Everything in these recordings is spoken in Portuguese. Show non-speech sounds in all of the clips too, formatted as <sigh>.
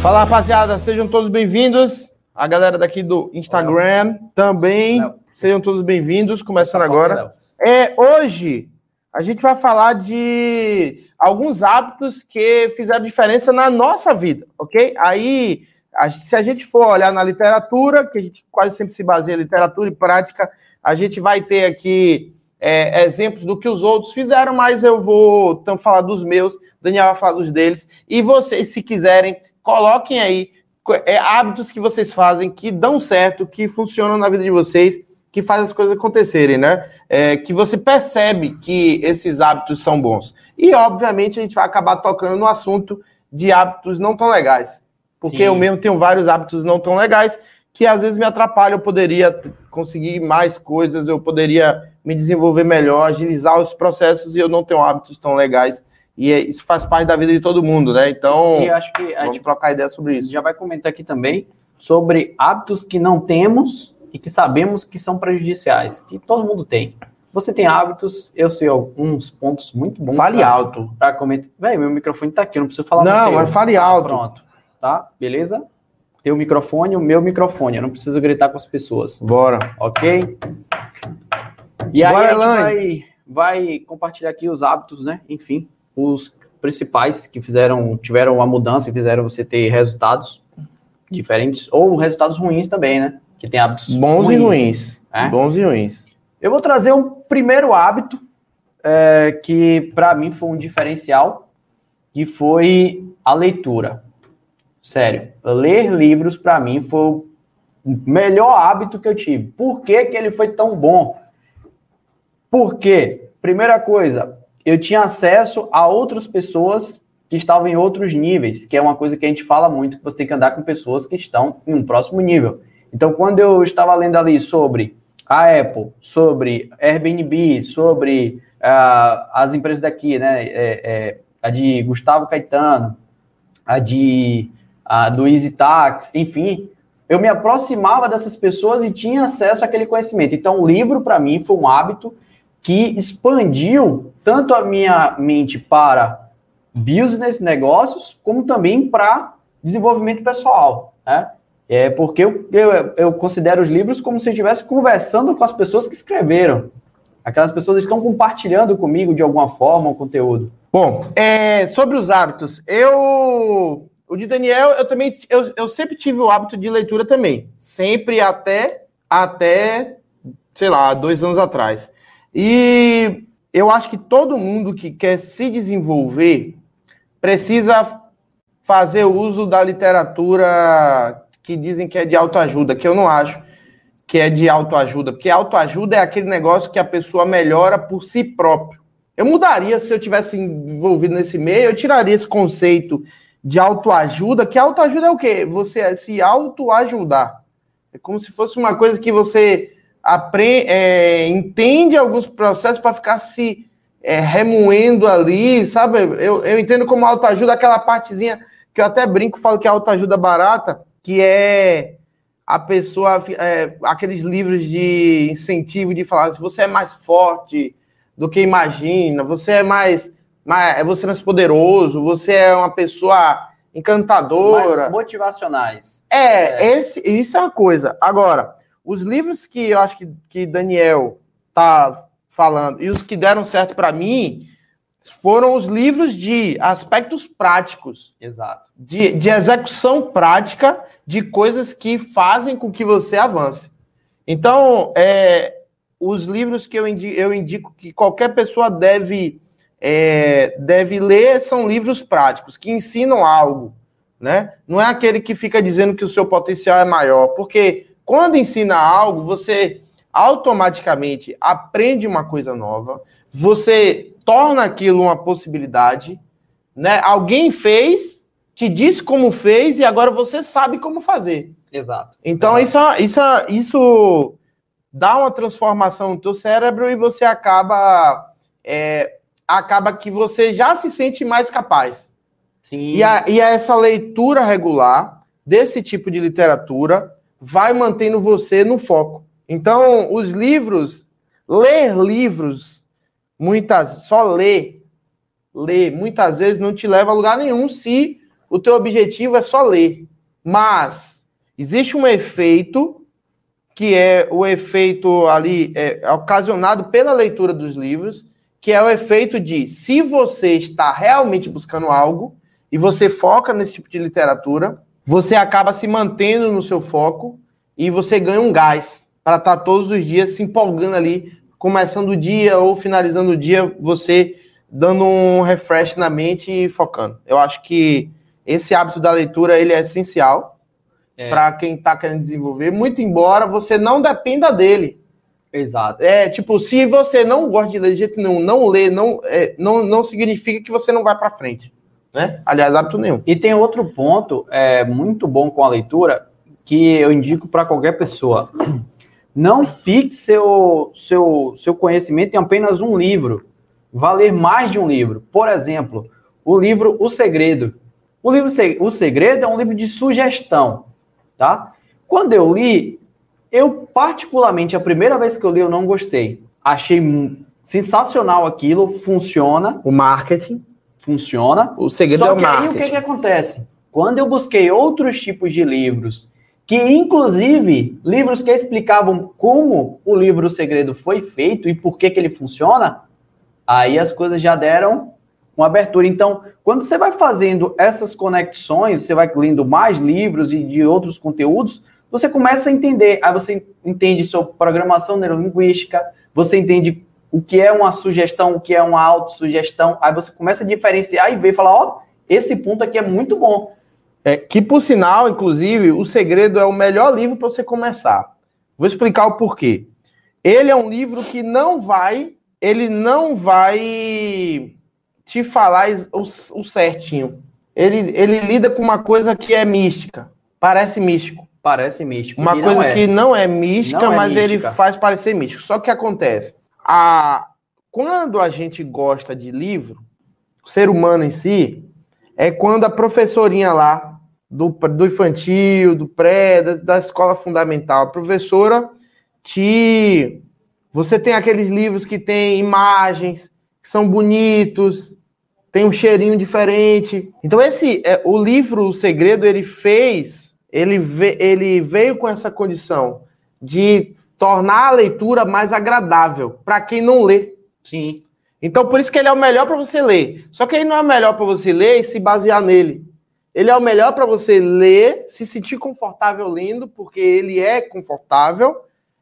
Fala rapaziada, sejam todos bem-vindos. A galera daqui do Instagram também, sejam todos bem-vindos. Começando agora. É, hoje a gente vai falar de alguns hábitos que fizeram diferença na nossa vida, ok? Aí, se a gente for olhar na literatura, que a gente quase sempre se baseia em literatura e prática, a gente vai ter aqui é, exemplos do que os outros fizeram, mas eu vou então, falar dos meus, Daniel vai falar dos deles, e vocês, se quiserem, coloquem aí é, hábitos que vocês fazem que dão certo, que funcionam na vida de vocês, que fazem as coisas acontecerem, né? É, que você percebe que esses hábitos são bons. E, obviamente, a gente vai acabar tocando no assunto de hábitos não tão legais. Porque Sim. eu mesmo tenho vários hábitos não tão legais que às vezes me atrapalham. Eu poderia conseguir mais coisas, eu poderia me desenvolver melhor, agilizar os processos e eu não tenho hábitos tão legais. E é- isso faz parte da vida de todo mundo, né? Então, E acho que a vamos gente trocar ideia sobre isso. já vai comentar aqui também sobre hábitos que não temos e que sabemos que são prejudiciais, que todo mundo tem. Você tem hábitos, eu sei alguns pontos muito bons. Fale pra- alto. Pra comentar. Véi, meu microfone tá aqui, eu não preciso falar Não, mas fale alto. Pronto. Tá? Beleza? Teu microfone, o meu microfone. Eu não preciso gritar com as pessoas. Bora. Ok? E aí Bora, a gente vai, vai compartilhar aqui os hábitos, né? Enfim, os principais que fizeram, tiveram uma mudança e fizeram você ter resultados diferentes, ou resultados ruins também, né? Que tem hábitos Bons e ruins. É? Bons e ruins. Eu vou trazer um primeiro hábito é, que para mim foi um diferencial, que foi a leitura. Sério, ler livros para mim foi o melhor hábito que eu tive. Por que, que ele foi tão bom? Porque, primeira coisa, eu tinha acesso a outras pessoas que estavam em outros níveis, que é uma coisa que a gente fala muito, que você tem que andar com pessoas que estão em um próximo nível. Então, quando eu estava lendo ali sobre a Apple, sobre Airbnb, sobre ah, as empresas daqui, né? é, é, a de Gustavo Caetano, a de a do Easy Tax, enfim, eu me aproximava dessas pessoas e tinha acesso àquele conhecimento. Então, o livro para mim foi um hábito que expandiu tanto a minha mente para business, negócios, como também para desenvolvimento pessoal, né? É porque eu, eu, eu considero os livros como se eu estivesse conversando com as pessoas que escreveram. Aquelas pessoas estão compartilhando comigo de alguma forma o conteúdo. Bom, é, sobre os hábitos, eu. O de Daniel, eu também. Eu, eu sempre tive o hábito de leitura também. Sempre até. Até. Sei lá, dois anos atrás. E eu acho que todo mundo que quer se desenvolver precisa fazer uso da literatura que dizem que é de autoajuda, que eu não acho que é de autoajuda, porque autoajuda é aquele negócio que a pessoa melhora por si próprio. Eu mudaria se eu tivesse envolvido nesse meio, eu tiraria esse conceito de autoajuda, que autoajuda é o quê? Você se autoajudar. É como se fosse uma coisa que você aprende, é, entende alguns processos para ficar se é, remoendo ali, sabe? Eu, eu entendo como autoajuda aquela partezinha que eu até brinco, falo que é autoajuda barata, que é a pessoa, é, aqueles livros de incentivo de falar se você é mais forte do que imagina, você é mais, mais você é mais poderoso, você é uma pessoa encantadora. Mais motivacionais. É, Esse, isso é uma coisa. Agora, os livros que eu acho que, que Daniel tá falando e os que deram certo para mim foram os livros de aspectos práticos, Exato. de, de execução prática de coisas que fazem com que você avance. Então, é, os livros que eu indico, eu indico que qualquer pessoa deve, é, deve ler são livros práticos, que ensinam algo. Né? Não é aquele que fica dizendo que o seu potencial é maior, porque quando ensina algo, você automaticamente aprende uma coisa nova, você torna aquilo uma possibilidade, né? Alguém fez, te disse como fez e agora você sabe como fazer. Exato. Então isso, isso, isso dá uma transformação no teu cérebro e você acaba é, acaba que você já se sente mais capaz. Sim. E, a, e a essa leitura regular desse tipo de literatura vai mantendo você no foco. Então, os livros, ler livros, muitas, só ler, ler, muitas vezes não te leva a lugar nenhum se o teu objetivo é só ler. Mas existe um efeito que é o efeito ali é, ocasionado pela leitura dos livros, que é o efeito de se você está realmente buscando algo e você foca nesse tipo de literatura, você acaba se mantendo no seu foco e você ganha um gás para estar tá todos os dias se empolgando ali, começando o dia ou finalizando o dia, você dando um refresh na mente e focando. Eu acho que esse hábito da leitura ele é essencial é. para quem está querendo desenvolver, muito embora você não dependa dele. Exato. É, tipo, se você não gosta de ler de jeito nenhum, não lê, não, é, não, não significa que você não vai para frente. Né? Aliás, hábito nenhum. E tem outro ponto é, muito bom com a leitura que eu indico para qualquer pessoa. <clears throat> Não fixe seu, seu, seu conhecimento em apenas um livro. Vá ler mais de um livro. Por exemplo, o livro O Segredo. O livro O Segredo é um livro de sugestão, tá? Quando eu li, eu, particularmente, a primeira vez que eu li, eu não gostei. Achei sensacional aquilo, funciona. O marketing. Funciona. O segredo Só é o marketing. Aí, o que, que acontece? Quando eu busquei outros tipos de livros, que inclusive livros que explicavam como o livro O Segredo foi feito e por que, que ele funciona, aí as coisas já deram uma abertura. Então, quando você vai fazendo essas conexões, você vai lendo mais livros e de outros conteúdos, você começa a entender. Aí você entende sobre programação neurolinguística, você entende o que é uma sugestão, o que é uma autossugestão. Aí você começa a diferenciar e ver e falar, ó, oh, esse ponto aqui é muito bom. É, que por sinal, inclusive, o segredo é o melhor livro para você começar. Vou explicar o porquê. Ele é um livro que não vai, ele não vai te falar o, o certinho. Ele, ele lida com uma coisa que é mística. Parece místico. Parece místico. Uma coisa é. que não é mística, não é mas mística. ele faz parecer místico. Só que acontece, a, quando a gente gosta de livro, o ser humano em si, é quando a professorinha lá, do, do infantil, do pré, da, da escola fundamental, a professora te. Você tem aqueles livros que tem imagens, que são bonitos, tem um cheirinho diferente. Então, esse é, o livro O Segredo, ele fez ele, ve, ele veio com essa condição de tornar a leitura mais agradável para quem não lê. Sim. Então, por isso que ele é o melhor para você ler. Só que ele não é o melhor para você ler e se basear nele. Ele é o melhor para você ler, se sentir confortável lendo, porque ele é confortável,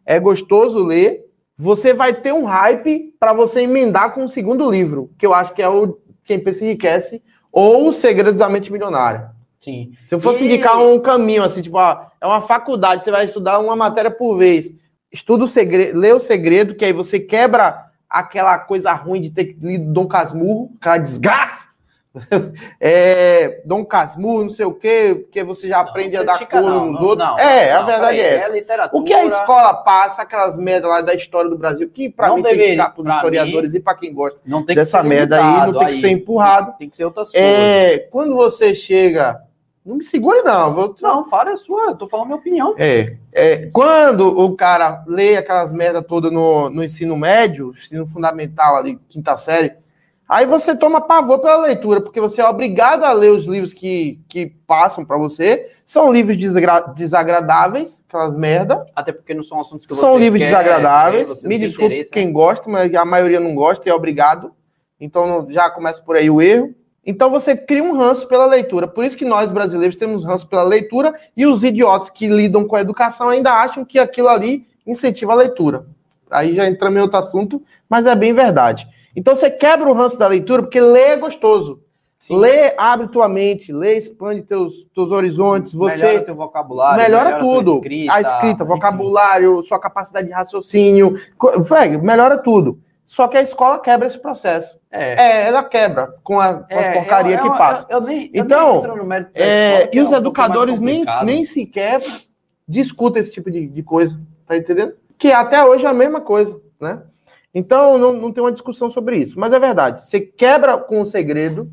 é gostoso ler. Você vai ter um hype para você emendar com o segundo livro, que eu acho que é o Quem Pensa Enriquece, ou O Segredos da Mente Milionária. Sim. Se eu fosse e... indicar um caminho, assim, tipo, ó, é uma faculdade, você vai estudar uma matéria por vez. Estuda o segredo, lê o segredo, que aí você quebra aquela coisa ruim de ter lido Dom Casmurro, aquela desgraça. <laughs> é, Dom Casmurro, não sei o quê, porque você já aprende não, a dar cor nos não, outros. É, a verdade é essa. É o que a escola passa, aquelas merdas lá da história do Brasil, que pra mim deveria, tem que ficar pros historiadores mim, e pra quem gosta dessa merda aí, não tem que ser empurrado. Tem que ser outras é, coisas. É, quando você chega não me segure, não. Vou... Não, fala a sua, eu tô falando minha opinião. É, é, quando o cara lê aquelas merda toda no, no ensino médio, ensino fundamental ali, quinta série, aí você toma pavor pela leitura, porque você é obrigado a ler os livros que, que passam para você. São livros desagradáveis, aquelas merda. Até porque não são assuntos que você São livros quer, desagradáveis. Me desculpe quem né? gosta, mas a maioria não gosta e é obrigado. Então já começa por aí o erro. Então você cria um ranço pela leitura. Por isso que nós brasileiros temos ranço pela leitura e os idiotas que lidam com a educação ainda acham que aquilo ali incentiva a leitura. Aí já entramos em outro assunto, mas é bem verdade. Então você quebra o ranço da leitura porque ler é gostoso. Sim. Lê, abre tua mente, lê, expande teus, teus horizontes. Você melhora teu vocabulário, melhora, melhora tudo. Escrita, a escrita, vocabulário, sua capacidade de raciocínio, melhora tudo. Só que a escola quebra esse processo. É, é ela quebra com a, com é, porcaria que passa. Eu, eu nem, então, nem é, e os é educadores nem, nem sequer discutem esse tipo de, de coisa, tá entendendo? Que até hoje é a mesma coisa, né? Então, não, não tem uma discussão sobre isso. Mas é verdade. Você quebra com o segredo,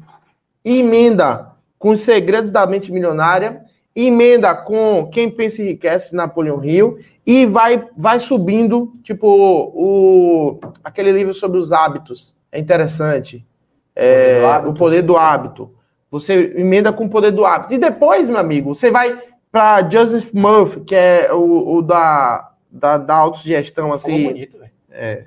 emenda com os segredos da mente milionária, emenda com Quem Pensa Enriquece, Napoleão Hill, e vai, vai subindo, tipo, o, aquele livro sobre os hábitos. É interessante. É, o, poder do hábito. Você emenda com o poder do hábito. E depois, meu amigo, você vai para Joseph Murphy, que é o, o da, da, da autossugestão, assim. bonito, velho. É.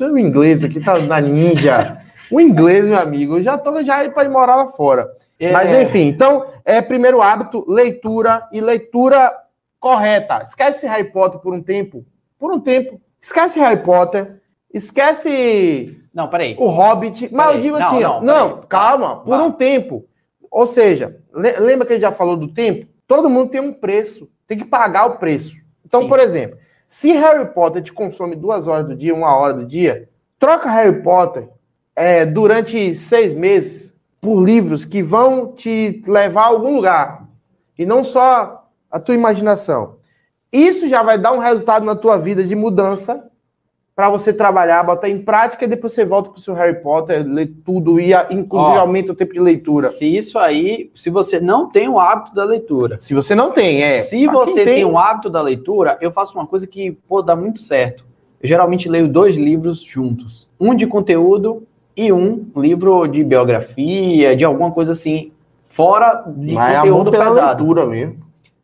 O inglês aqui tá na ninja. O inglês, meu amigo, eu já tô já para ir morar lá fora. É. Mas enfim, então, é primeiro hábito, leitura e leitura correta. Esquece Harry Potter por um tempo. Por um tempo. Esquece Harry Potter. Esquece. Não, peraí. O Hobbit. Mas eu digo assim, não, não, não calma, por um tempo. Ou seja, lembra que ele já falou do tempo? Todo mundo tem um preço. Tem que pagar o preço. Então, Sim. por exemplo, se Harry Potter te consome duas horas do dia, uma hora do dia, troca Harry Potter é, durante seis meses por livros que vão te levar a algum lugar. E não só a tua imaginação. Isso já vai dar um resultado na tua vida de mudança para você trabalhar, botar em prática e depois você volta para o seu Harry Potter, ler tudo e inclusive Ó, aumenta o tempo de leitura. Se isso aí, se você não tem o hábito da leitura. Se você não tem, é. Se você tem... tem o hábito da leitura, eu faço uma coisa que pô, dá muito certo. Eu geralmente leio dois livros juntos. Um de conteúdo e um livro de biografia, de alguma coisa assim, fora de Mas é conteúdo é pesado. leitura mesmo.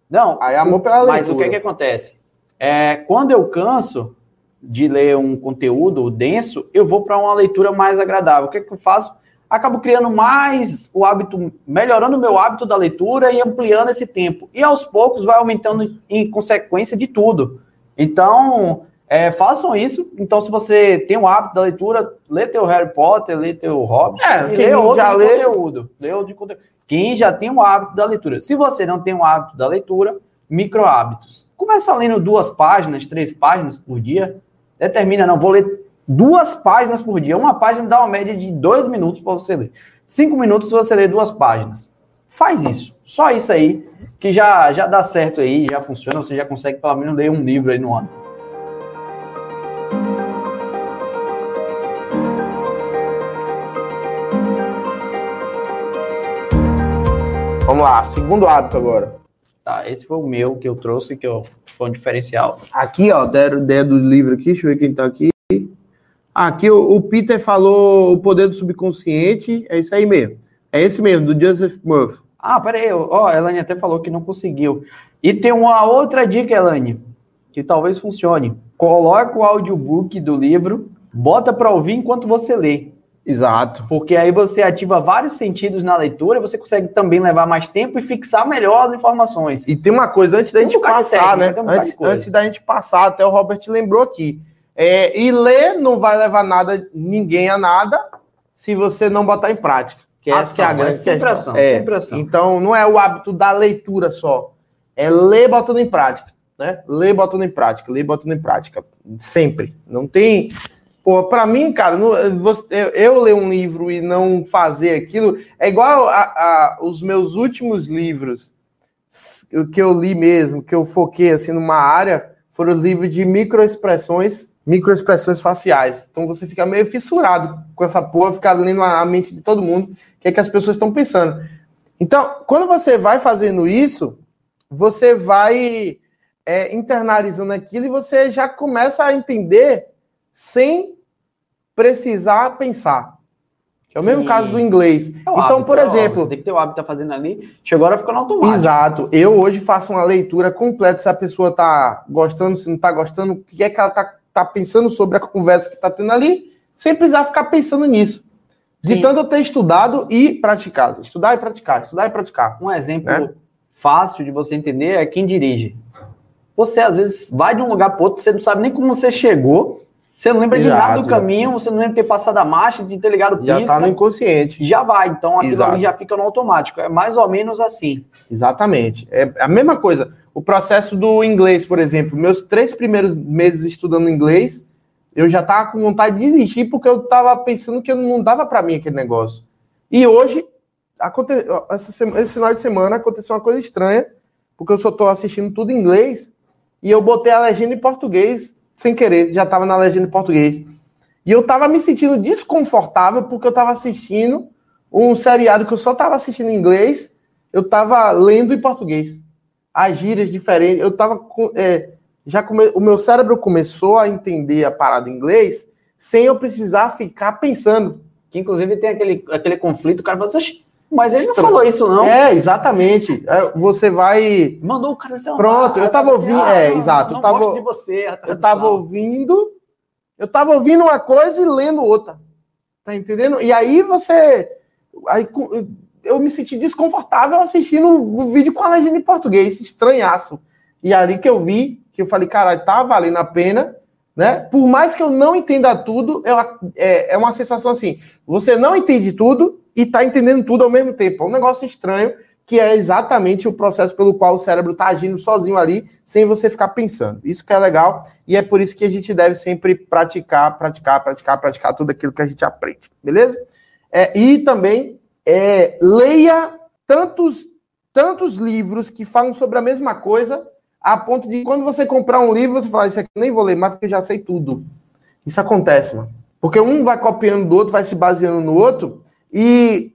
Não, aí é amor pela leitura. Mas o que é que acontece? É, quando eu canso de ler um conteúdo denso, eu vou para uma leitura mais agradável. O que é que eu faço? Acabo criando mais o hábito, melhorando o meu hábito da leitura e ampliando esse tempo. E aos poucos vai aumentando em consequência de tudo. Então, é, façam isso. Então, se você tem o hábito da leitura, lê teu Harry Potter, lê teu Hobbit, é, e lê outro já lê... conteúdo. Lê outro conteúdo. Quem já tem o hábito da leitura. Se você não tem o hábito da leitura, micro hábitos. Começa lendo duas páginas, três páginas por dia. Determina, não, vou ler duas páginas por dia. Uma página dá uma média de dois minutos para você ler. Cinco minutos você lê duas páginas. Faz isso. Só isso aí, que já, já dá certo aí, já funciona. Você já consegue pelo menos ler um livro aí no ano. Lá, segundo hábito agora. Tá, esse foi o meu que eu trouxe, que eu, foi um diferencial. Aqui, ó, deram ideia do livro aqui, deixa eu ver quem tá aqui. Aqui o, o, Peter falou o poder do subconsciente, é isso aí mesmo. É esse mesmo, do Joseph Murphy. Ah, peraí, ó, a Elane até falou que não conseguiu. E tem uma outra dica, Elane, que talvez funcione. Coloca o audiobook do livro, bota para ouvir enquanto você lê. Exato. Porque aí você ativa vários sentidos na leitura, você consegue também levar mais tempo e fixar melhor as informações. E tem uma coisa antes da um gente passar, técnica, né? Um antes, antes, da gente passar, até o Robert lembrou aqui. É, e ler não vai levar nada, ninguém a nada, se você não botar em prática. Que ação, essa que é a grande é questão. Ação, é, ação. Então, não é o hábito da leitura só. É ler botando em prática. Né? Ler botando em prática, ler botando em prática. Sempre. Não tem Pô, para mim, cara, eu, eu, ler um livro e não fazer aquilo é igual a, a, os meus últimos livros que eu li mesmo, que eu foquei assim numa área, foram os livros de microexpressões, microexpressões faciais. Então você fica meio fissurado com essa porra, ficar lendo a mente de todo mundo, o que é que as pessoas estão pensando. Então, quando você vai fazendo isso, você vai é, internalizando aquilo e você já começa a entender sem precisar pensar. É o Sim. mesmo caso do inglês. É então, hábito, por exemplo. Você tem que ter o hábito de estar fazendo ali, chegou a ficar no automático. Exato. Eu hoje faço uma leitura completa se a pessoa está gostando, se não está gostando, o que é que ela está tá pensando sobre a conversa que está tendo ali, sem precisar ficar pensando nisso. De Sim. tanto eu ter estudado e praticado. Estudar e praticar, estudar e praticar. Um exemplo né? fácil de você entender é quem dirige. Você, às vezes, vai de um lugar para outro, você não sabe nem como você chegou, você não lembra Exato, de nada do caminho, você não lembra de ter passado a marcha, de ter ligado o pisca. Já tá no inconsciente. Já vai, então aquilo Exato. ali já fica no automático. É mais ou menos assim. Exatamente. É a mesma coisa. O processo do inglês, por exemplo, meus três primeiros meses estudando inglês, eu já tava com vontade de desistir porque eu tava pensando que não dava para mim aquele negócio. E hoje, aconte... essa esse final de semana aconteceu uma coisa estranha, porque eu só tô assistindo tudo em inglês e eu botei a legenda em português sem querer, já estava na legenda em português. E eu estava me sentindo desconfortável porque eu estava assistindo um seriado que eu só estava assistindo em inglês, eu estava lendo em português. As gírias diferentes, eu estava é, já come, o meu cérebro começou a entender a parada em inglês sem eu precisar ficar pensando. Que inclusive tem aquele, aquele conflito, o cara fala assim, Mas ele não falou isso, não. É, exatamente. É, você vai. Mandou o cara ser Pronto, eu tava ouvindo. Ah, é, exato. Não eu tava, gosto de você, eu tava ouvindo. Eu tava ouvindo uma coisa e lendo outra. Tá entendendo? E aí você. Aí, eu me senti desconfortável assistindo o vídeo com a legenda em português, estranhaço. E ali que eu vi, que eu falei, caralho, tá valendo a pena, né? Por mais que eu não entenda tudo, eu, é, é uma sensação assim: você não entende tudo e tá entendendo tudo ao mesmo tempo. É um negócio estranho, que é exatamente o processo pelo qual o cérebro tá agindo sozinho ali, sem você ficar pensando. Isso que é legal, e é por isso que a gente deve sempre praticar, praticar, praticar, praticar tudo aquilo que a gente aprende, beleza? É, e também é, leia tantos, tantos livros que falam sobre a mesma coisa, a ponto de quando você comprar um livro, você falar, isso aqui eu nem vou ler mais porque eu já sei tudo. Isso acontece, mano. Porque um vai copiando do outro, vai se baseando no outro, e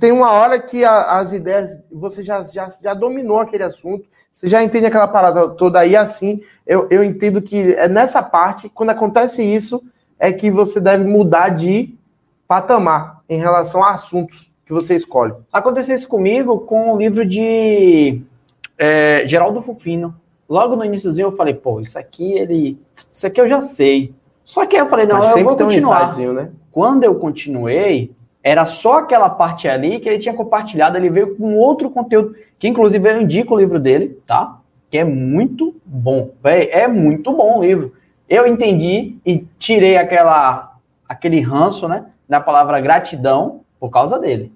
tem uma hora que a- as ideias, você já, já, já dominou aquele assunto, você já entende aquela parada toda aí, assim, eu, eu entendo que é nessa parte, quando acontece isso, é que você deve mudar de patamar em relação a assuntos que você escolhe. Aconteceu isso comigo com o livro de é, Geraldo Rufino. Logo no iníciozinho eu falei, pô, isso aqui ele. Isso aqui eu já sei. Só que aí eu falei, não, Mas eu vou um continuar. insightzinho, né? Quando eu continuei, era só aquela parte ali que ele tinha compartilhado, ele veio com outro conteúdo, que inclusive eu indico o livro dele, tá? Que é muito bom. É muito bom o livro. Eu entendi e tirei aquela, aquele ranço, né? Da palavra gratidão por causa dele.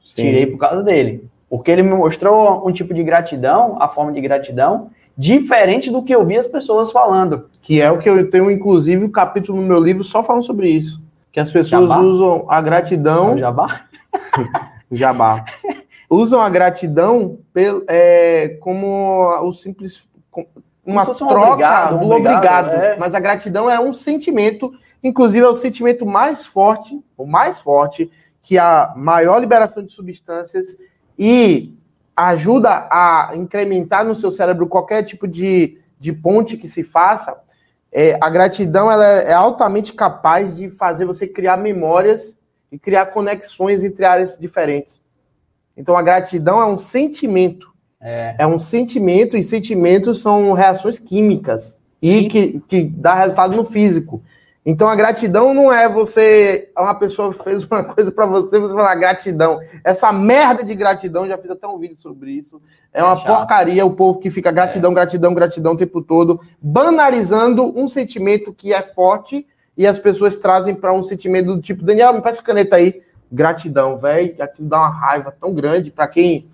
Tirei por causa dele. Porque ele me mostrou um tipo de gratidão, a forma de gratidão, diferente do que eu vi as pessoas falando. Que é o que eu tenho, inclusive, o capítulo no meu livro só falando sobre isso. Que as pessoas Jabá? usam a gratidão. É o Jabá? <laughs> Jabá. usam a gratidão pel- é, como o simples. Uma um troca obrigado, um do obrigado. obrigado, é. Mas a gratidão é um sentimento, inclusive é o sentimento mais forte, o mais forte, que a maior liberação de substâncias e ajuda a incrementar no seu cérebro qualquer tipo de, de ponte que se faça. É, a gratidão ela é altamente capaz de fazer você criar memórias e criar conexões entre áreas diferentes. Então a gratidão é um sentimento. É. É um sentimento, e sentimentos são reações químicas e que, que dá resultado no físico. Então a gratidão não é você. Uma pessoa fez uma <laughs> coisa pra você, você falar gratidão. Essa merda de gratidão, já fiz até um vídeo sobre isso. É uma É porcaria o povo que fica gratidão, gratidão, gratidão o tempo todo, banalizando um sentimento que é forte e as pessoas trazem para um sentimento do tipo, Daniel, me passa caneta aí. Gratidão, velho. Aquilo dá uma raiva tão grande para quem,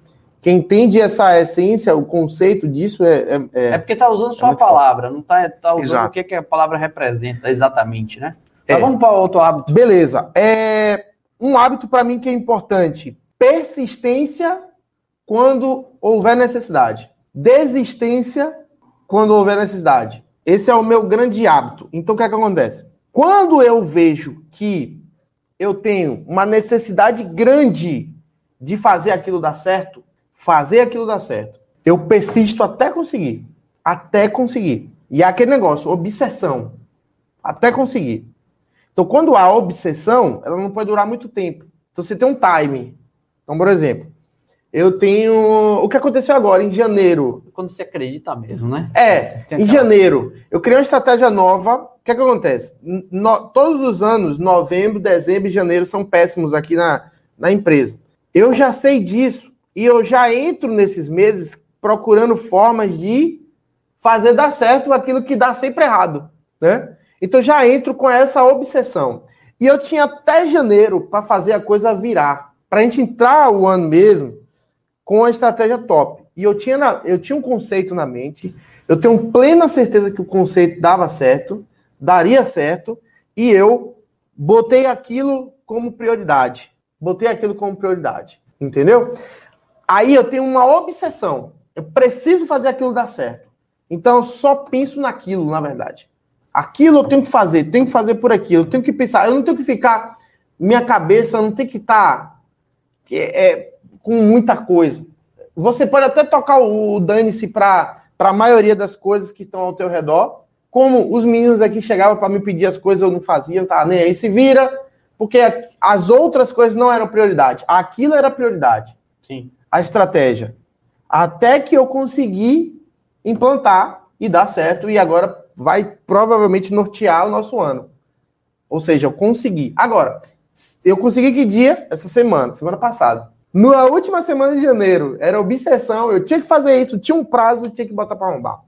quem entende essa essência, o conceito disso é- é- é É porque tá usando só a muito forte. palavra, não tá, tá usando Exato. o que, que a palavra representa exatamente, né? Mas É. vamos para outro hábito. Beleza. É um hábito para mim que é importante. Persistência quando houver necessidade. Desistência quando houver necessidade. Esse é o meu grande hábito. Então o que é que acontece? Quando eu vejo que eu tenho uma necessidade grande de fazer aquilo dar certo, fazer aquilo dar certo, eu persisto até conseguir. Até conseguir. E é aquele negócio, obsessão. Até conseguir. Então, quando há obsessão, ela não pode durar muito tempo. Então, você tem um time. Então, por exemplo, eu tenho. O que aconteceu agora, em janeiro? Quando você acredita mesmo, né? É, em janeiro, eu criei uma estratégia nova. O que, é que acontece? No- todos os anos, novembro, dezembro e janeiro, são péssimos aqui na, na empresa. Eu já sei disso e eu já entro nesses meses procurando formas de fazer dar certo aquilo que dá sempre errado, né? Então já entro com essa obsessão. E eu tinha até janeiro para fazer a coisa virar, para a gente entrar o ano mesmo com a estratégia top. E eu tinha, na- eu tinha um conceito na mente, eu tenho plena certeza que o conceito dava certo, daria certo, e eu botei aquilo como prioridade. Botei aquilo como prioridade, entendeu? Aí eu tenho uma obsessão. Eu preciso fazer aquilo dar certo. Então eu só penso naquilo, na verdade. Aquilo eu tenho que fazer, tenho que fazer por aqui, eu tenho que pensar, eu não tenho que ficar. Minha cabeça não tem que estar é, com muita coisa. Você pode até tocar o, o dane-se para a maioria das coisas que estão ao teu redor. Como os meninos aqui chegavam para me pedir as coisas, eu não fazia, não nem aí. Se vira, Porque as outras coisas não eram prioridade. Aquilo era prioridade. Sim. A estratégia. Até que eu consegui implantar e dar certo, e agora vai provavelmente nortear o nosso ano. Ou seja, eu consegui. Agora, eu consegui que dia? Essa semana, semana passada. Na última semana de janeiro, era obsessão, eu tinha que fazer isso, tinha um prazo, tinha que botar para arrombar.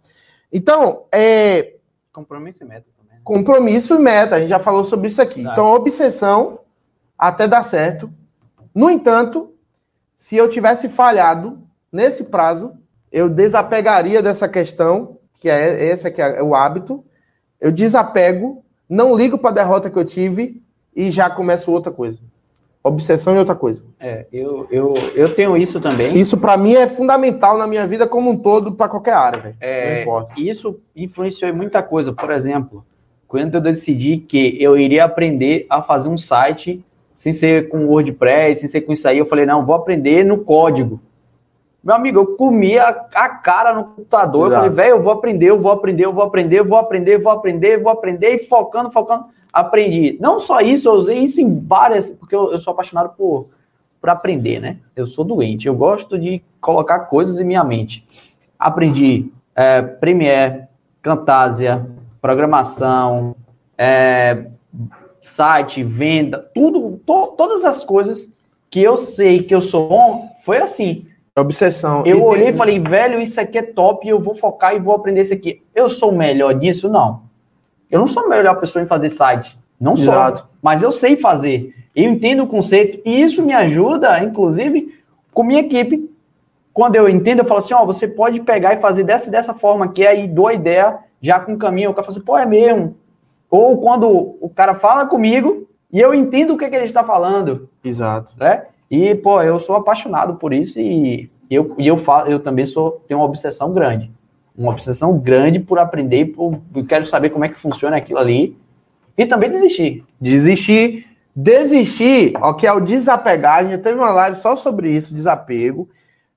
Então, é. Compromisso e meta também. Né? Compromisso e meta, a gente já falou sobre isso aqui. Tá. Então, obsessão até dar certo. No entanto, se eu tivesse falhado nesse prazo, eu desapegaria dessa questão, que é esse que é o hábito. Eu desapego, não ligo para a derrota que eu tive e já começo outra coisa. Obsessão e outra coisa. É, eu, eu, eu tenho isso também. Isso para mim é fundamental na minha vida como um todo, para qualquer área, velho. É, isso influenciou em muita coisa. Por exemplo, quando eu decidi que eu iria aprender a fazer um site sem ser com WordPress, sem ser com isso aí, eu falei, não, vou aprender no código. Meu amigo, eu comia a cara no computador, Exato. eu falei, velho, eu vou aprender, eu vou aprender, eu vou aprender, eu vou aprender, eu vou aprender, eu vou aprender, e focando, focando aprendi. Não só isso, eu usei isso em várias, porque eu, eu sou apaixonado por, por aprender, né? Eu sou doente, eu gosto de colocar coisas em minha mente. Aprendi é, Premiere, Camtasia, programação, é, site, venda, tudo, to, todas as coisas que eu sei que eu sou bom, foi assim. Obsessão. Eu olhei e falei, velho, isso aqui é top, eu vou focar e vou aprender isso aqui. Eu sou o melhor disso? Não. Eu não sou a melhor pessoa em fazer site. Não Exato. sou. Mas eu sei fazer. Eu entendo o conceito. E isso me ajuda, inclusive, com minha equipe. Quando eu entendo, eu falo assim: ó, você pode pegar e fazer dessa dessa forma, que aí dou a ideia já com o caminho. O cara fala assim, pô, é mesmo. Ou quando o cara fala comigo e eu entendo o que, que ele está falando. Exato. Né? E, pô, eu sou apaixonado por isso e eu, e eu, falo, eu também sou, tenho uma obsessão grande uma obsessão grande por aprender, por, quero saber como é que funciona aquilo ali. E também desistir. Desistir. Desistir, ó, que é o desapegar. A gente teve uma live só sobre isso, desapego.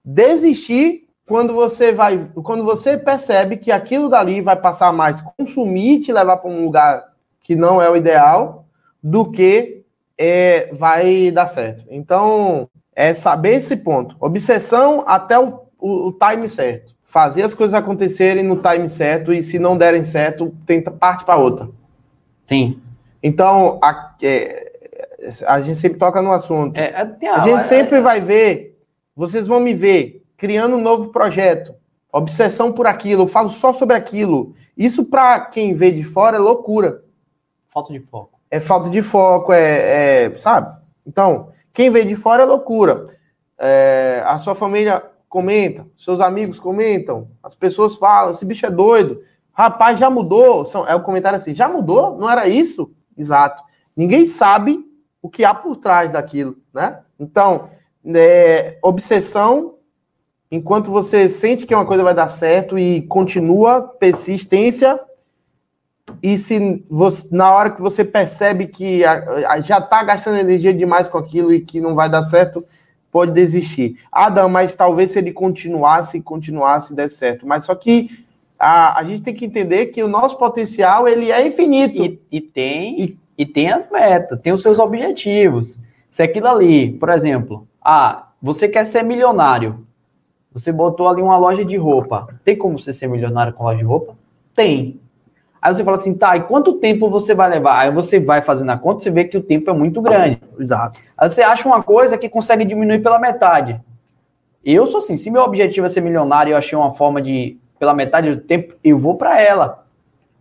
Desistir quando você vai, quando você percebe que aquilo dali vai passar mais consumir e te levar para um lugar que não é o ideal, do que é, vai dar certo. Então, é saber esse ponto. Obsessão até o, o, o time certo fazer as coisas acontecerem no time certo e se não derem certo, tenta parte para outra. Sim. Então, a, é, a gente sempre toca no assunto. É, é a, a, gente sempre é, vai ver, vocês vão me ver criando um novo projeto, obsessão por aquilo, eu falo só sobre aquilo. Isso para quem vê de fora é loucura. Falta de foco. É falta de foco, é, é sabe? Então, quem vê de fora é loucura. É, a sua família comenta, seus amigos comentam, as pessoas falam, esse bicho é doido. Rapaz, já mudou. São, é o comentário assim, já mudou? Não era isso? Exato. Ninguém sabe o que há por trás daquilo, né? Então, é, obsessão, enquanto você sente que uma coisa vai dar certo e continua, persistência, e se você, na hora que você percebe que a, a, já está gastando energia demais com aquilo e que não vai dar certo, pode desistir. Ah, Dan, mas talvez se ele continuasse, continuasse, der certo. Mas só que a, a gente tem que entender que o nosso potencial ele é infinito. E, e tem e, e, tem as metas, tem os seus objetivos. Se aquilo ali, por exemplo, ah, você quer ser milionário, você botou ali uma loja de roupa. Tem como você ser milionário com loja de roupa? Tem. Aí você fala assim, tá, e quanto tempo você vai levar? Aí você vai fazendo a conta, você vê que o tempo é muito grande. Exato. Aí você acha uma coisa que consegue diminuir pela metade. Eu sou assim, se meu objetivo é ser milionário e eu achei uma forma de, pela metade do tempo, eu vou para ela.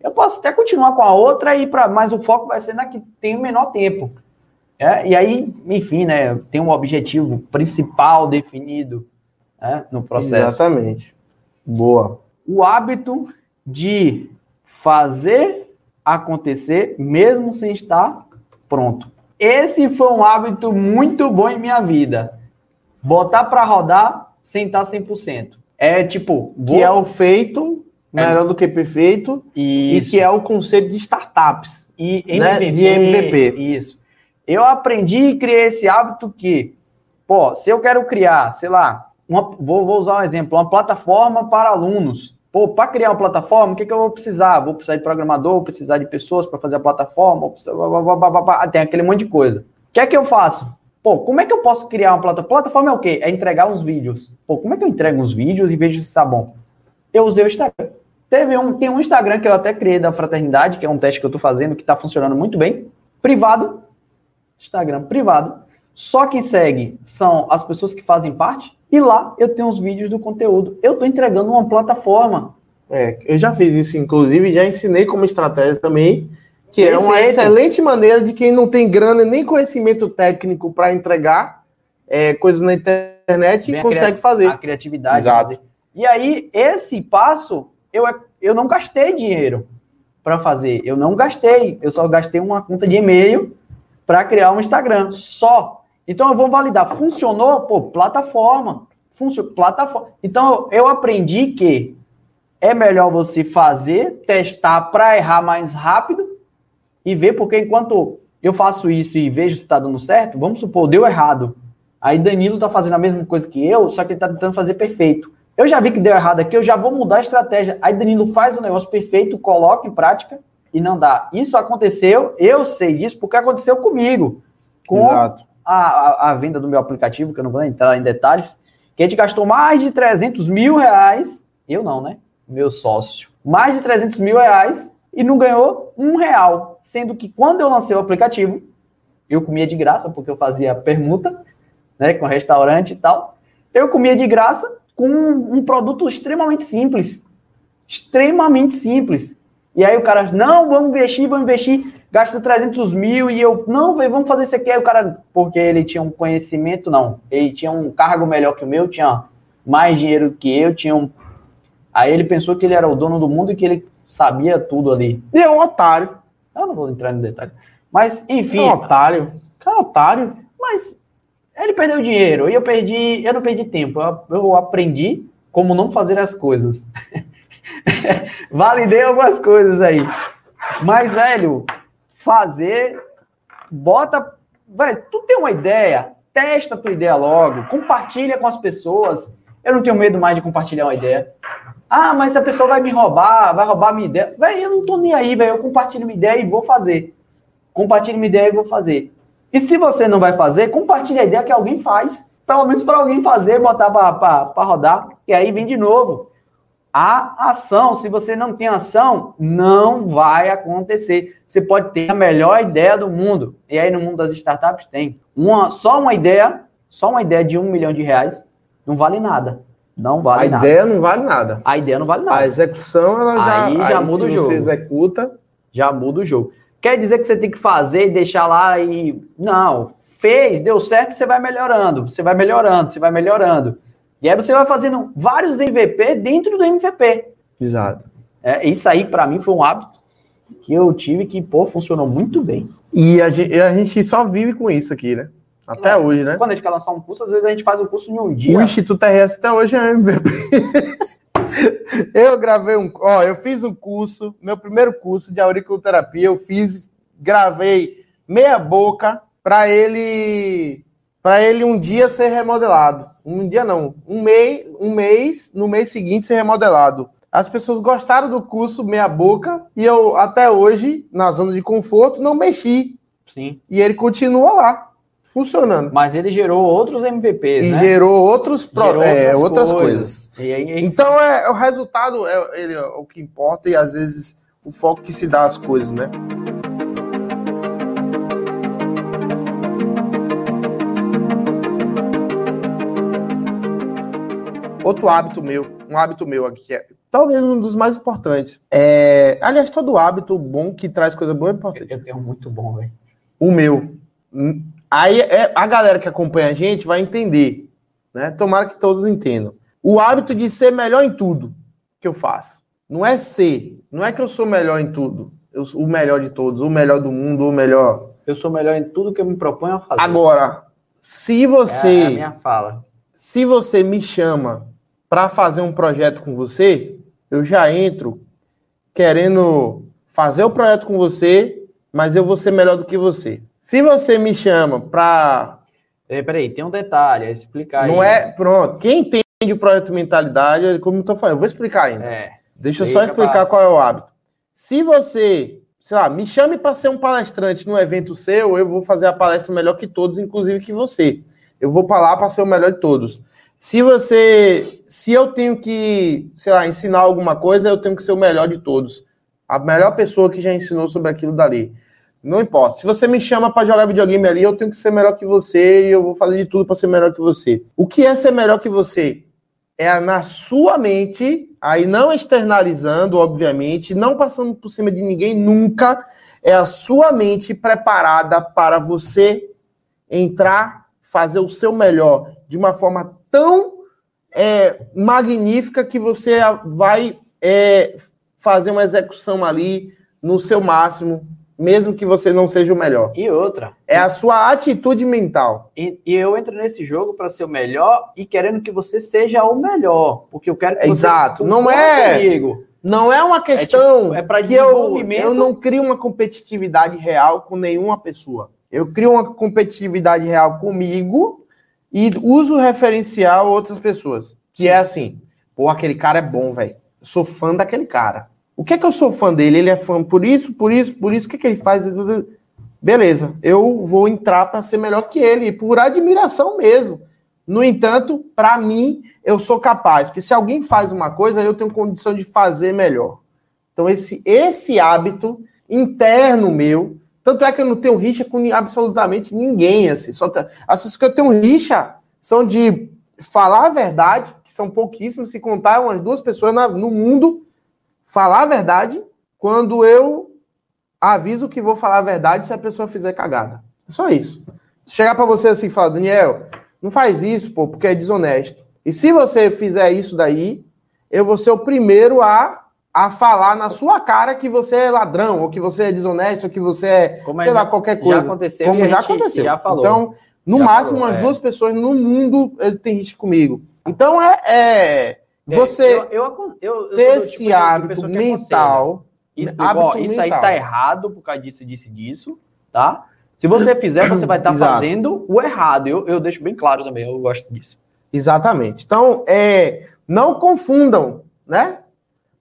Eu posso até continuar com a outra e para, mas o foco vai ser na que tem o menor tempo. É, e aí, enfim, né, tem um objetivo principal definido né, no processo. Exatamente. Boa. O hábito de fazer acontecer mesmo sem estar pronto. Esse foi um hábito muito bom em minha vida. Botar para rodar sem estar 100%. É tipo, vou... que é o feito melhor é. do que perfeito Isso. e que é o conceito de startups e MVP, né? de MVP. Isso. Eu aprendi e criei esse hábito que, pô, se eu quero criar, sei lá, uma, vou, vou usar um exemplo, uma plataforma para alunos Pô, para criar uma plataforma, o que, que eu vou precisar? Vou precisar de programador, vou precisar de pessoas para fazer a plataforma, vou precisar... tem aquele monte de coisa. O que é que eu faço? Pô, como é que eu posso criar uma plataforma? Plataforma é o quê? É entregar uns vídeos. Pô, como é que eu entrego uns vídeos e vejo se está bom? Eu usei o Instagram. Teve um, tem um Instagram que eu até criei da Fraternidade, que é um teste que eu estou fazendo, que está funcionando muito bem. Privado. Instagram privado. Só que segue são as pessoas que fazem parte. E lá eu tenho os vídeos do conteúdo. Eu estou entregando uma plataforma. É, eu já fiz isso, inclusive, já ensinei como estratégia também, que Perfeito. é uma excelente maneira de quem não tem grana nem conhecimento técnico para entregar é, coisas na internet e consegue fazer. A criatividade. Exato. E aí, esse passo, eu, eu não gastei dinheiro para fazer. Eu não gastei. Eu só gastei uma conta de e-mail para criar um Instagram. Só. Então eu vou validar. Funcionou? Pô, plataforma. Funcionou. Plataforma. Então eu aprendi que é melhor você fazer, testar para errar mais rápido e ver, porque enquanto eu faço isso e vejo se está dando certo, vamos supor, deu errado. Aí Danilo está fazendo a mesma coisa que eu, só que ele está tentando fazer perfeito. Eu já vi que deu errado aqui, eu já vou mudar a estratégia. Aí Danilo faz o negócio perfeito, coloca em prática e não dá. Isso aconteceu, eu sei disso, porque aconteceu comigo. Com Exato. A, a, venda do meu aplicativo, que eu não vou entrar em detalhes, que a gente gastou mais de 300 mil reais. Eu não, né? Meu sócio. Mais de 300 mil reais e não ganhou um real. Sendo que quando eu lancei o aplicativo, eu comia de graça, porque eu fazia permuta, né, com restaurante e tal. Eu comia de graça com um produto extremamente simples. Extremamente simples. E aí o cara, não, vamos investir, vamos investir, gasto 300 mil e eu, não, vamos fazer isso aqui. Aí o cara, porque ele tinha um conhecimento, não, ele tinha um cargo melhor que o meu, tinha mais dinheiro que eu, tinha um... Aí ele pensou que ele era o dono do mundo e que ele sabia tudo ali. E é um otário. Eu não vou entrar no detalhe. Mas, enfim... É um otário. Cara, é otário. Mas ele perdeu dinheiro e eu perdi, eu não perdi tempo. Eu, eu aprendi como não fazer as coisas. <laughs> Validei algumas coisas aí. Mas, velho, fazer, bota. Velho, tu tem uma ideia, testa a tua ideia logo, compartilha com as pessoas. Eu não tenho medo mais de compartilhar uma ideia. Ah, mas a pessoa vai me roubar, vai roubar minha ideia. Velho, eu não tô nem aí, velho. Eu compartilho minha ideia e vou fazer. Compartilho minha ideia e vou fazer. E se você não vai fazer, compartilhe a ideia que alguém faz. Pelo menos para alguém fazer, botar para rodar. E aí vem de novo. A ação, se você não tem ação, não vai acontecer. Você pode ter a melhor ideia do mundo. E aí no mundo das startups tem. Uma, só uma ideia, só uma ideia de um milhão de reais, não vale nada. Não vale a nada. A ideia não vale nada. A ideia não vale nada. A execução, ela já, aí já aí, muda o jogo. você executa. Já muda o jogo. Quer dizer que você tem que fazer e deixar lá e. Não, fez, deu certo, você vai melhorando, você vai melhorando, você vai melhorando. E aí você vai fazendo vários MVP dentro do MVP. Exato. É, isso aí, para mim, foi um hábito que eu tive que, pô, funcionou muito bem. E a gente, a gente só vive com isso aqui, né? Até é, hoje, né? Quando a gente quer lançar um curso, às vezes a gente faz um curso em um dia. O Instituto RS até hoje é MVP. <laughs> eu gravei um. Ó, eu fiz um curso, meu primeiro curso de auriculoterapia, eu fiz, gravei meia boca para ele para ele um dia ser remodelado. Um dia não, um mês, um mês, no mês seguinte ser remodelado. As pessoas gostaram do curso meia boca e eu até hoje na zona de conforto não mexi. Sim. E ele continua lá funcionando. Mas ele gerou outros MVPs, e né? gerou outros pro... gerou é, outras, coisas. coisas. Aí... Então é o resultado é, ele, é o que importa e às vezes o foco que se dá às coisas, né? Outro hábito meu, um hábito meu aqui é talvez um dos mais importantes. É, aliás, todo hábito bom que traz coisa boa é importante. Eu tenho muito bom, velho. O meu, Aí é, a galera que acompanha a gente vai entender, né? Tomara que todos entendam. O hábito de ser melhor em tudo que eu faço. Não é ser, não é que eu sou melhor em tudo, eu sou o melhor de todos, o melhor do mundo, o melhor. Eu sou melhor em tudo que eu me proponho a fazer. Agora, se você. É a minha fala. Se você me chama para fazer um projeto com você, eu já entro querendo fazer o projeto com você, mas eu vou ser melhor do que você. Se você me chama para. Peraí, peraí, tem um detalhe, é explicar Não aí. é. Pronto. Quem entende o projeto mentalidade, como eu tô falando, eu vou explicar ainda. É. Deixa eu só explicar qual é o hábito. Se você, sei lá, me chame para ser um palestrante no evento seu, eu vou fazer a palestra melhor que todos, inclusive que você. Eu vou para lá para ser o melhor de todos. Se você, se eu tenho que, sei lá, ensinar alguma coisa, eu tenho que ser o melhor de todos. A melhor pessoa que já ensinou sobre aquilo dali. Não importa. Se você me chama para jogar videogame ali, eu tenho que ser melhor que você e eu vou fazer de tudo para ser melhor que você. O que é ser melhor que você? É na sua mente, aí não externalizando, obviamente, não passando por cima de ninguém nunca. É a sua mente preparada para você entrar, fazer o seu melhor de uma forma tão é, magnífica que você vai é, fazer uma execução ali no seu máximo, mesmo que você não seja o melhor. E outra. É a sua atitude mental. E, e eu entro nesse jogo para ser o melhor e querendo que você seja o melhor, porque eu quero que Exato. você não é comigo. Não é uma questão é, tipo, é que eu, eu não crio uma competitividade real com nenhuma pessoa. Eu crio uma competitividade real comigo e uso referencial a outras pessoas. Que é assim, pô, aquele cara é bom, velho. Eu sou fã daquele cara. O que é que eu sou fã dele? Ele é fã por isso, por isso, por isso. O que é que ele faz? Beleza, eu vou entrar para ser melhor que ele, por admiração mesmo. No entanto, para mim, eu sou capaz, porque se alguém faz uma coisa, eu tenho condição de fazer melhor. Então, esse, esse hábito interno meu tanto é que eu não tenho rixa com absolutamente ninguém, assim. Só tá... As pessoas que eu tenho rixa são de falar a verdade, que são pouquíssimas, se contar umas duas pessoas na, no mundo, falar a verdade, quando eu aviso que vou falar a verdade se a pessoa fizer cagada. É só isso. Chegar para você assim e falar, Daniel, não faz isso, pô, porque é desonesto. E se você fizer isso daí, eu vou ser o primeiro a a falar na sua cara que você é ladrão, ou que você é desonesto, ou que você é, Como sei lá, qualquer coisa. Já aconteceu. Como já aconteceu. Já falou. Então, no já máximo, falou, umas é. duas pessoas no mundo ele tem risco comigo. Então, é, é você eu, eu, eu, ter esse tipo hábito mental. Isso, hábito isso mental. aí tá errado por causa disso, disso disso, tá? Se você fizer, você vai estar tá <clears throat> fazendo o errado. Eu, eu deixo bem claro também, eu gosto disso. Exatamente. Então, é, não confundam, né?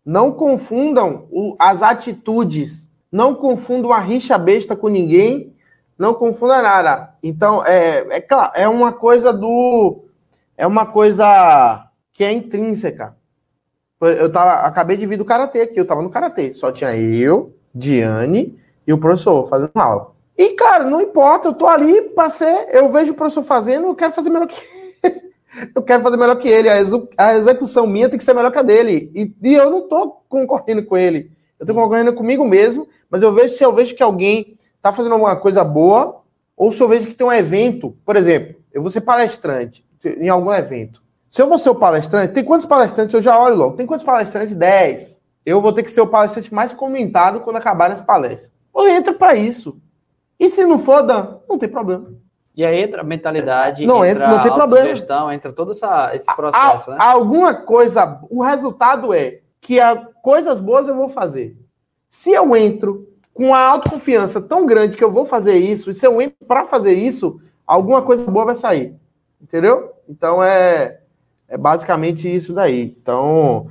Não confundam o, as atitudes. Não confundam a rixa besta com ninguém. Não confunda nada. Então, é, é claro, é uma coisa do. É uma coisa que é intrínseca. Eu tava, acabei de vir do karatê aqui, eu tava no karatê. Só tinha eu, Diane e o professor fazendo aula. E, cara, não importa, eu tô ali pra ser. Eu vejo o professor fazendo, eu quero fazer melhor que eu quero fazer melhor que ele. A, execução minha tem que ser melhor que a dele. E, e eu não estou concorrendo com ele. Eu estou concorrendo comigo mesmo, mas eu vejo se eu vejo que alguém está fazendo alguma coisa boa, ou se eu vejo que tem um evento, por exemplo, eu vou ser palestrante em algum evento. Se eu vou ser o palestrante, tem quantos palestrantes? Eu já olho logo. Tem quantos palestrantes? 10. Eu vou ter que ser o palestrante mais comentado quando acabar essa palestra. Ou entra para isso. E se não for, Dan, não tem problema. E aí entra a mentalidade, não, entra não tem problema. gestão, entra todo essa, esse processo, a, né? Alguma coisa, o resultado é que a, coisas boas eu vou fazer. Se eu entro com a autoconfiança tão grande que eu vou fazer isso, e se eu entro para fazer isso, alguma coisa boa vai sair. Entendeu? Então é, é basicamente isso daí. Então,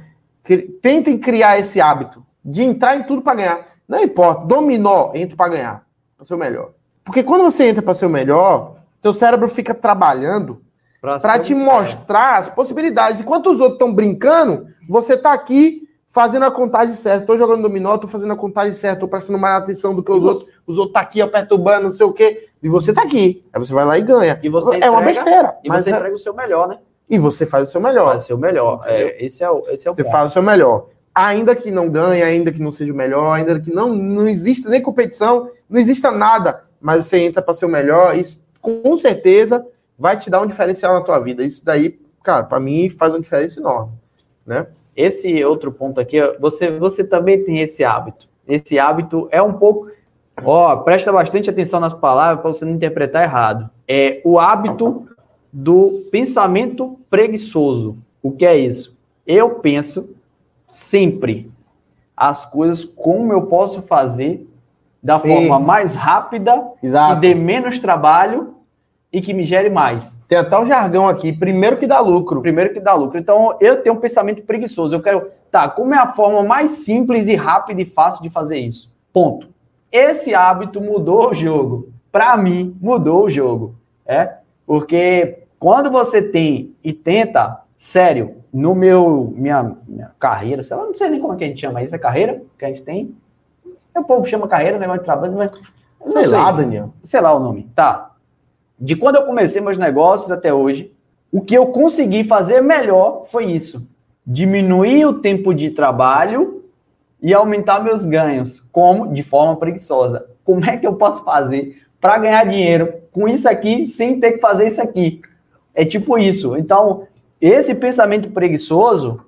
tentem criar esse hábito de entrar em tudo para ganhar. Não importa, dominó, entro para ganhar, para ser o melhor. Porque quando você entra para ser o melhor, teu cérebro fica trabalhando para te mostrar as possibilidades. Enquanto os outros estão brincando, você está aqui fazendo a contagem certa. Estou jogando dominó, estou fazendo a contagem certa, estou prestando mais atenção do que os outros. Os outros tá aqui, ó, perturbando, não sei o quê. E você tá aqui. Aí você vai lá e ganha. E você é uma besteira. E mas você é... entrega o seu melhor, né? E você faz o seu melhor. Faz o seu melhor. É, esse é o, esse é o Você ponto. faz o seu melhor. Ainda que não ganhe, ainda que não seja o melhor, ainda que não, não exista nem competição, não exista nada, mas você entra para ser o melhor. Isso com certeza vai te dar um diferencial na tua vida. Isso daí, cara, para mim faz uma diferença enorme, né? Esse outro ponto aqui, você, você também tem esse hábito. Esse hábito é um pouco, ó, presta bastante atenção nas palavras para você não interpretar errado. É o hábito do pensamento preguiçoso. O que é isso? Eu penso sempre as coisas como eu posso fazer da Sim. forma mais rápida Exato. e de menos trabalho e que me gere mais. Tem até um jargão aqui, primeiro que dá lucro. Primeiro que dá lucro. Então, eu tenho um pensamento preguiçoso. Eu quero, tá, como é a forma mais simples e rápida e fácil de fazer isso? Ponto. Esse hábito mudou o jogo. Para mim, mudou o jogo. É? Porque quando você tem e tenta, sério, no meu minha, minha carreira, sei lá, não sei nem como é que a gente chama isso, é carreira que a gente tem. O povo chama carreira, negócio de trabalho, mas sei, sei lá, Daniel. Sei lá o nome. Tá. De quando eu comecei meus negócios até hoje, o que eu consegui fazer melhor foi isso: diminuir o tempo de trabalho e aumentar meus ganhos. Como? De forma preguiçosa. Como é que eu posso fazer para ganhar dinheiro com isso aqui sem ter que fazer isso aqui? É tipo isso. Então, esse pensamento preguiçoso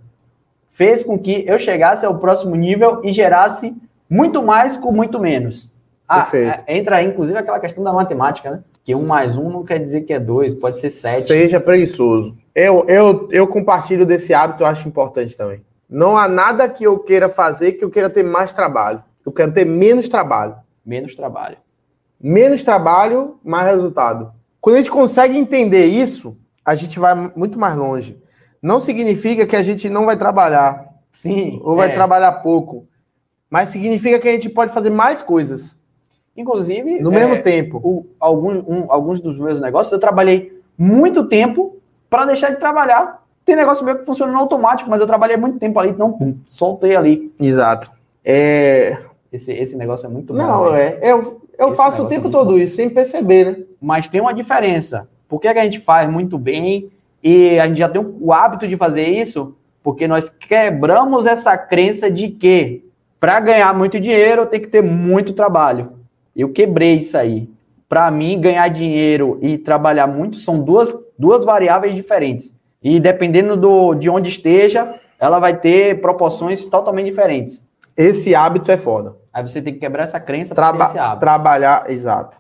fez com que eu chegasse ao próximo nível e gerasse muito mais com muito menos. Ah, Perfeito. É, entra aí, inclusive, aquela questão da matemática, né? Que um mais um não quer dizer que é dois, pode ser sete. Seja preguiçoso. Eu, eu, eu compartilho desse hábito, eu acho importante também. Não há nada que eu queira fazer que eu queira ter mais trabalho. Eu quero ter menos trabalho. Menos trabalho. Menos trabalho, mais resultado. Quando a gente consegue entender isso, a gente vai muito mais longe. Não significa que a gente não vai trabalhar. Sim. Ou vai é. trabalhar pouco. Mas significa que a gente pode fazer mais coisas. Inclusive. No é, mesmo tempo. O, algum, um, alguns dos meus negócios, eu trabalhei muito tempo para deixar de trabalhar. Tem negócio meu que funciona no automático, mas eu trabalhei muito tempo ali, então pum, soltei ali. Exato. É... Esse, esse negócio é muito bom. Não, né? é. Eu, eu faço o tempo é todo bom. isso, sem perceber, né? Mas tem uma diferença. Por que, que a gente faz muito bem e a gente já tem o hábito de fazer isso? Porque nós quebramos essa crença de que para ganhar muito dinheiro tem que ter muito trabalho. Eu quebrei isso aí. Para mim, ganhar dinheiro e trabalhar muito são duas, duas variáveis diferentes. E dependendo do, de onde esteja, ela vai ter proporções totalmente diferentes. Esse hábito é foda. Aí você tem que quebrar essa crença Traba esse hábito. Trabalhar, exato.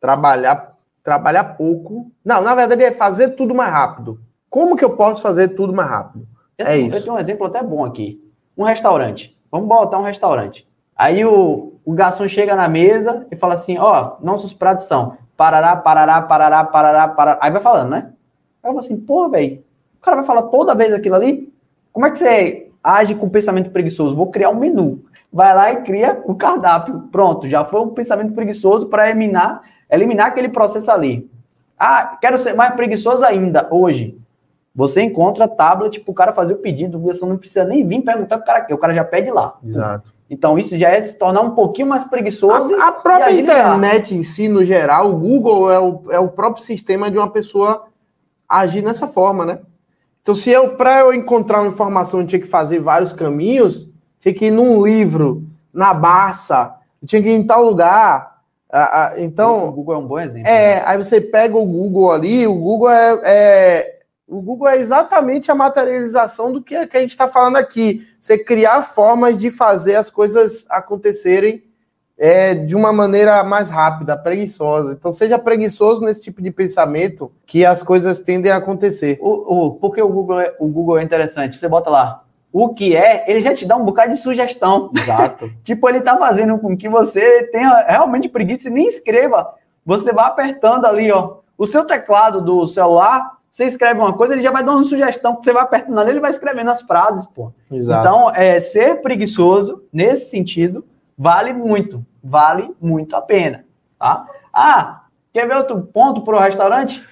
Trabalhar trabalhar pouco. Não, na verdade é fazer tudo mais rápido. Como que eu posso fazer tudo mais rápido? Eu é tenho, isso. Eu tenho um exemplo até bom aqui. Um restaurante. Vamos botar um restaurante. Aí o, o garçom chega na mesa e fala assim: ó, oh, nossos pratos são parará, parará, parará, parará, parará. Aí vai falando, né? Aí eu falo assim: pô, velho, o cara vai falar toda vez aquilo ali? Como é que você age com pensamento preguiçoso? Vou criar um menu. Vai lá e cria o cardápio. Pronto, já foi um pensamento preguiçoso para eliminar eliminar aquele processo ali. Ah, quero ser mais preguiçoso ainda. Hoje, você encontra tablet para o cara fazer o pedido, você não precisa nem vir perguntar para o cara, o cara já pede lá. Exato. Então, isso já é se tornar um pouquinho mais preguiçoso. A, a própria internet em si, no geral, o Google é o, é o próprio sistema de uma pessoa agir nessa forma, né? Então, se eu, para eu encontrar uma informação, eu tinha que fazer vários caminhos, tinha que ir num livro, na Barça, tinha que ir em tal lugar, ah, ah, então. O Google é um bom exemplo. É, né? aí você pega o Google ali, o Google é, é o Google é exatamente a materialização do que, que a gente está falando aqui. Você criar formas de fazer as coisas acontecerem é, de uma maneira mais rápida, preguiçosa. Então, seja preguiçoso nesse tipo de pensamento que as coisas tendem a acontecer. O, o, porque o Google, é, o Google é interessante. Você bota lá o que é, ele já te dá um bocado de sugestão. Exato. <laughs> tipo, ele tá fazendo com que você tenha realmente preguiça e nem escreva. Você vai apertando ali, ó. O seu teclado do celular, você escreve uma coisa, ele já vai dando uma sugestão que você vai apertando ali, ele vai escrevendo as frases, pô. Exato. Então, é, ser preguiçoso, nesse sentido, vale muito. Vale muito a pena, tá? Ah, quer ver outro ponto para o restaurante?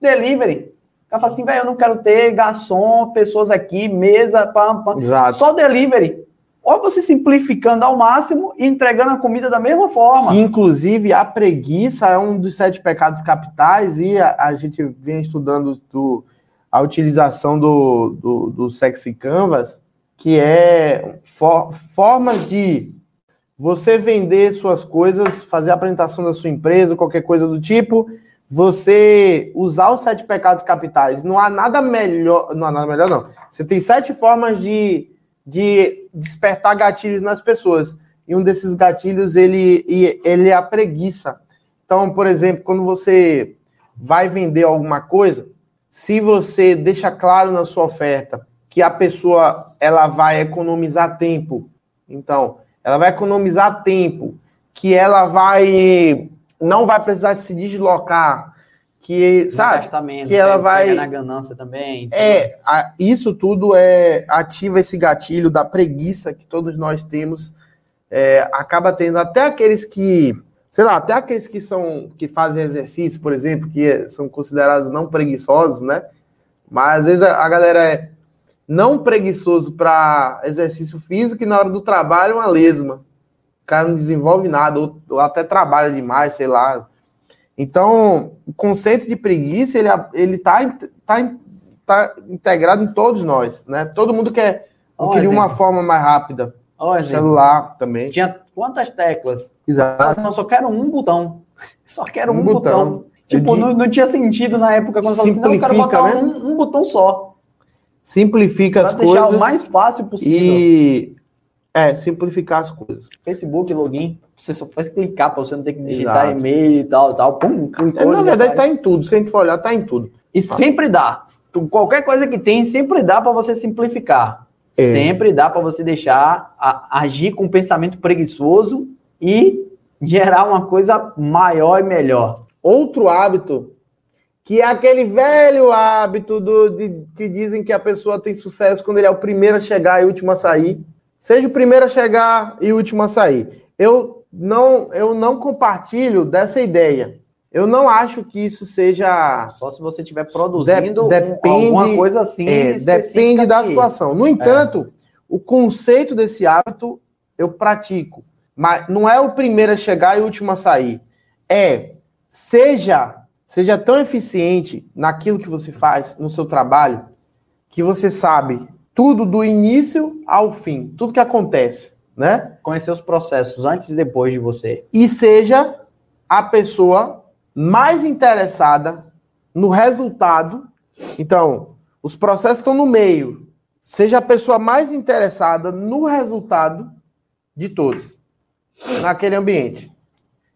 Delivery. Ela fala assim, velho, eu não quero ter garçom, pessoas aqui, mesa, pam, pam. Exato. Só delivery. Ou você simplificando ao máximo e entregando a comida da mesma forma. Inclusive, a preguiça é um dos sete pecados capitais e a, a gente vem estudando do, a utilização do, do, do Sexy Canvas, que é for, formas de você vender suas coisas, fazer a apresentação da sua empresa, qualquer coisa do tipo, você usar os sete pecados capitais. Não há nada melhor. Não há nada melhor, não. Você tem sete formas de, de despertar gatilhos nas pessoas. E um desses gatilhos, ele, ele é a preguiça. Então, por exemplo, quando você vai vender alguma coisa, se você deixa claro na sua oferta que a pessoa ela vai economizar tempo, então, ela vai economizar tempo, que ela vai não vai precisar se deslocar, que, sabe? Que ela vai na ganância também. É, a, isso tudo é ativa esse gatilho da preguiça que todos nós temos. É, acaba tendo até aqueles que, sei lá, até aqueles que são que fazem exercício, por exemplo, que são considerados não preguiçosos, né? Mas às vezes a, a galera é não preguiçoso para exercício físico e na hora do trabalho é uma lesma. O cara não desenvolve nada, ou, ou até trabalha demais, sei lá então, o conceito de preguiça, ele, ele tá, tá, tá integrado em todos nós, né? Todo mundo quer, oh, queria uma forma mais rápida. Oh, celular também. Tinha quantas teclas? Exato. não, só quero um botão. <laughs> Só quero um, um botão. botão. Tipo, não, não, tinha sentido na época quando você falava assim, não, eu quero botar né? um, um, botão só. Simplifica pra as coisas. o mais fácil possível. E é, simplificar as coisas. Facebook, login, você só faz clicar para você não ter que digitar e-mail e tal, tal. Pum, clicou, é, na verdade, está em tudo. Se a gente for olhar, está em tudo. E sempre dá. Qualquer coisa que tem, sempre dá para você simplificar. É. Sempre dá para você deixar a, agir com um pensamento preguiçoso e gerar uma coisa maior e melhor. Outro hábito, que é aquele velho hábito do, de, que dizem que a pessoa tem sucesso quando ele é o primeiro a chegar e o último a sair. Seja o primeiro a chegar e o último a sair. Eu não, eu não compartilho dessa ideia. Eu não acho que isso seja. Só se você estiver produzindo de, depende, alguma coisa assim. É, depende da situação. No entanto, é. o conceito desse hábito eu pratico. Mas não é o primeiro a chegar e o último a sair. É seja seja tão eficiente naquilo que você faz, no seu trabalho, que você sabe tudo do início ao fim, tudo que acontece né? Conhecer os processos antes e depois de você. E seja a pessoa mais interessada no resultado. Então, os processos estão no meio. Seja a pessoa mais interessada no resultado de todos naquele ambiente.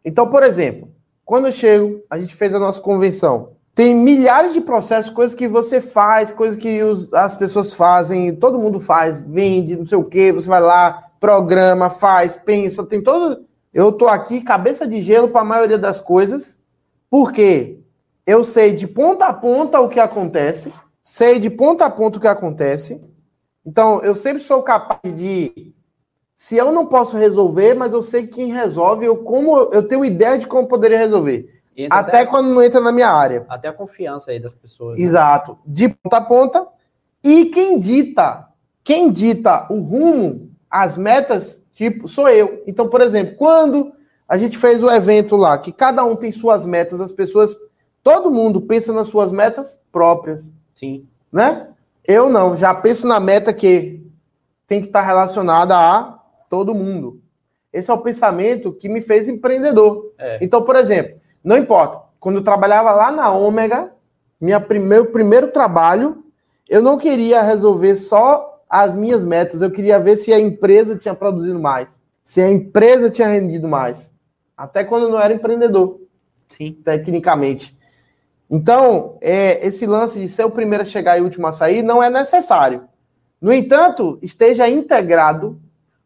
Então, por exemplo, quando eu chego, a gente fez a nossa convenção. Tem milhares de processos, coisas que você faz, coisas que os, as pessoas fazem, todo mundo faz, vende, não sei o quê, você vai lá, programa, faz, pensa, tem todo. Eu tô aqui cabeça de gelo para a maioria das coisas, porque eu sei de ponta a ponta o que acontece, sei de ponta a ponta o que acontece. Então, eu sempre sou capaz de se eu não posso resolver, mas eu sei quem resolve, eu como eu tenho ideia de como poderia resolver. Até, até, quando não entra na minha área. Até a confiança aí das pessoas. Né? Exato. De ponta a ponta. E quem dita, quem dita o rumo as metas, tipo, sou eu. Então, por exemplo, quando a gente fez o evento lá, que cada um tem suas metas, as pessoas, todo mundo pensa nas suas metas próprias. Sim. Né? Eu não, já penso na meta que tem que estar relacionada a todo mundo. Esse é o pensamento que me fez empreendedor. É. Então, por exemplo, não importa, quando eu trabalhava lá na Ômega, minha meu primeiro trabalho, eu não queria resolver só as minhas metas. Eu queria ver se a empresa tinha produzido mais, se a empresa tinha rendido mais. Até quando eu não era empreendedor. Sim. Tecnicamente. Então, é, esse lance de ser o primeiro a chegar e o último a sair não é necessário. No entanto, esteja integrado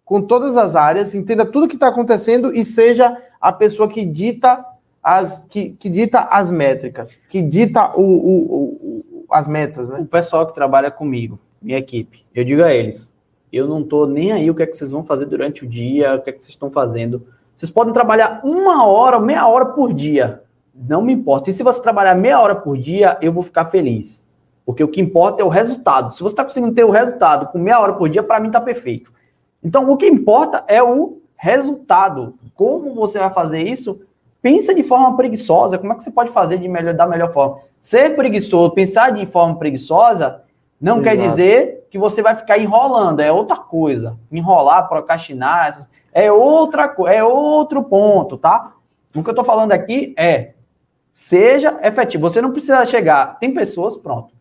com todas as áreas, entenda tudo que está acontecendo e seja a pessoa que dita as, que, que dita as métricas, que dita o, o, o, as metas. Né? O pessoal que trabalha comigo, minha equipe, eu digo a eles, eu não estou nem aí o que é que vocês vão fazer durante o dia, o que é que vocês estão fazendo. Vocês podem trabalhar uma hora, meia hora por dia. Não me importa. E se você trabalhar meia hora por dia, eu vou ficar feliz. Porque o que importa é o resultado. Se você está conseguindo ter o resultado com meia hora por dia, para mim está perfeito. Então, o que importa é o resultado. Como você vai fazer isso? Pensa de forma preguiçosa. Como é que você pode fazer de melhor, da melhor forma? Ser preguiçoso, pensar de forma preguiçosa, não Exato. quer dizer que você vai ficar enrolando, é outra coisa. Enrolar, procrastinar, é outra é outro ponto, tá? O que eu tô falando aqui é seja efetivo. Você não precisa chegar. Tem pessoas, pronto.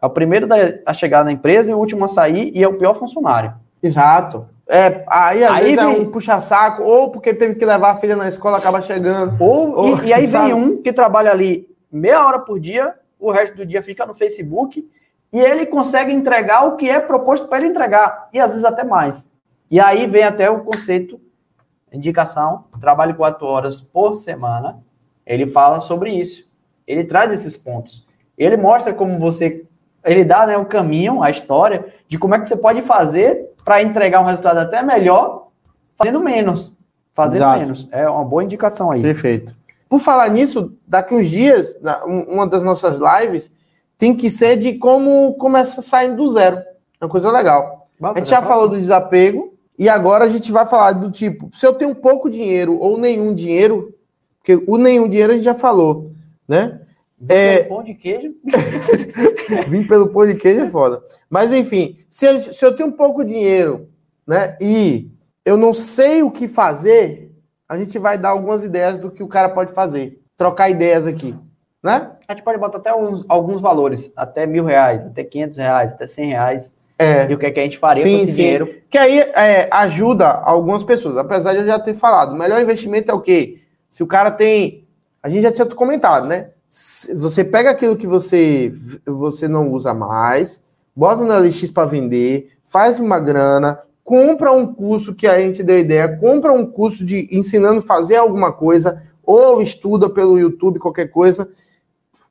É o primeiro a chegar na empresa e o último a sair e é o pior funcionário. Exato. É, aí às aí vezes é vem... é um puxa-saco, ou porque teve que levar a filha na escola, acaba chegando. Ou, ou e, e, aí <laughs> sabe? vem um que trabalha ali meia hora por dia, o resto do dia fica no Facebook e ele consegue entregar o que é proposto para ele entregar, e às vezes até mais. E aí vem até o conceito, indicação, trabalho quatro horas por semana, ele fala sobre isso. ele traz esses pontos. Ele mostra como você. Ele dá né, o caminho, a história, de como é que você pode fazer para entregar um resultado até melhor, fazendo menos. Fazendo Exato. menos. É uma boa indicação aí. Perfeito. Por falar nisso, daqui uns dias, uma das nossas lives tem que ser de como começa saindo do zero. É uma coisa legal. a gente já falou do desapego e agora a gente vai falar do tipo, se eu tenho pouco dinheiro ou nenhum dinheiro, porque o nenhum dinheiro a gente já falou, né? Vim é... pelo pão de queijo. <laughs> Vim pelo pão de queijo é foda. Mas enfim, se, se eu tenho pouco dinheiro, né? E eu não sei o que fazer, a gente vai dar algumas ideias do que o cara pode fazer. Trocar ideias aqui, né? A gente pode botar até alguns, alguns valores, até mil reais, até quinhentos reais, até cem reais. É. E o que, é que a gente faria sim, com esse sim. dinheiro. Que aí é, ajuda algumas pessoas. Apesar de eu já ter falado, o melhor investimento é o quê? Se o cara tem. A gente já tinha comentado, né? Você pega aquilo que você, você não usa mais, bota no LX para vender, faz uma grana, compra um curso que a gente deu ideia, compra um curso de ensinando a fazer alguma coisa, ou estuda pelo YouTube, qualquer coisa,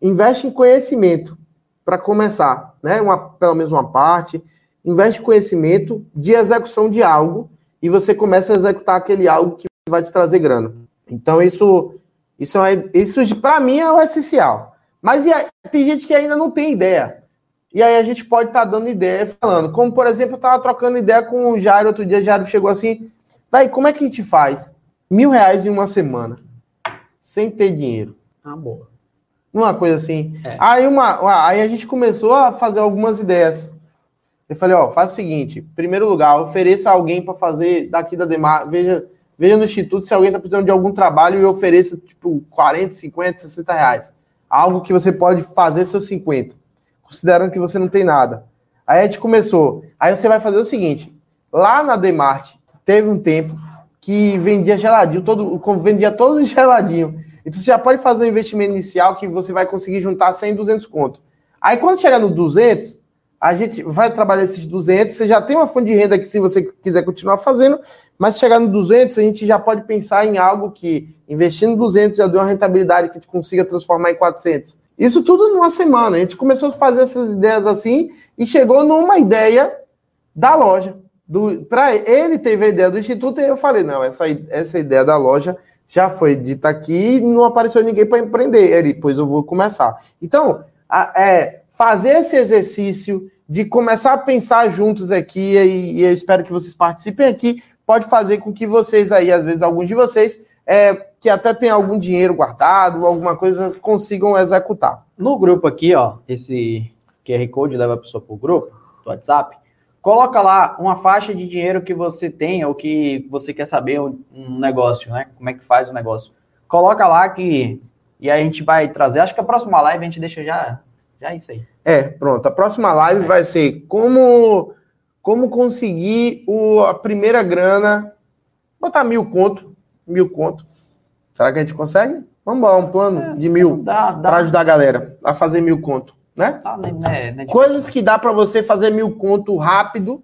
investe em conhecimento para começar, né? Uma, pelo menos uma parte, investe conhecimento de execução de algo e você começa a executar aquele algo que vai te trazer grana. Então isso isso é isso para mim é o essencial. Mas aí, tem gente que ainda não tem ideia. E aí a gente pode estar tá dando ideia falando. Como, por exemplo, eu estava trocando ideia com o Jairo outro dia, o Jairo chegou assim, vai, como é que a gente faz? Mil reais em uma semana, sem ter dinheiro. Ah, boa. Uma coisa assim. É. Aí, uma, aí a gente começou a fazer algumas ideias. Eu falei, ó, faz o seguinte, primeiro lugar, ofereça alguém para fazer daqui da Demar, veja, veja no instituto se alguém está precisando de algum trabalho e ofereça, tipo, 40, 50, 60 reais. Algo que você pode fazer seus 50 considerando que você não tem nada. Aí a gente começou. Aí você vai fazer o seguinte: lá na Demart teve um tempo que vendia geladinho, todo, vendia todos <laughs> geladinho. Então você já pode fazer um investimento inicial que você vai conseguir juntar 100, 200 conto. Aí quando chegar no 200, a gente vai trabalhar esses 200, você já tem uma fonte de renda que se você quiser continuar fazendo, mas chegar no 200, a gente já pode pensar em algo que investindo 200 já deu uma rentabilidade que gente consiga transformar em 400. Isso tudo numa semana. A gente começou a fazer essas ideias assim e chegou numa ideia da loja. Para ele teve a ideia do instituto e eu falei: não, essa, essa ideia da loja já foi dita aqui e não apareceu ninguém para empreender. Ele, pois eu vou começar. Então, a, é, fazer esse exercício de começar a pensar juntos aqui, e, e eu espero que vocês participem aqui, pode fazer com que vocês aí, às vezes, alguns de vocês, é, que até tem algum dinheiro guardado, alguma coisa, consigam executar. No grupo aqui, ó, esse QR Code leva a pessoa para o grupo do WhatsApp. Coloca lá uma faixa de dinheiro que você tem ou que você quer saber um, negócio, né? Como é que faz o negócio. Coloca lá que e a gente vai trazer. Acho que a próxima live a gente deixa já já isso aí. É, pronto. A próxima live vai ser como como conseguir o, a primeira grana, botar mil conto, mil conto Será que a gente consegue? Vamos lá, um plano é, de mil para ajudar a galera a fazer mil conto, né? Ah, né, né Coisas que dá para você fazer mil conto rápido.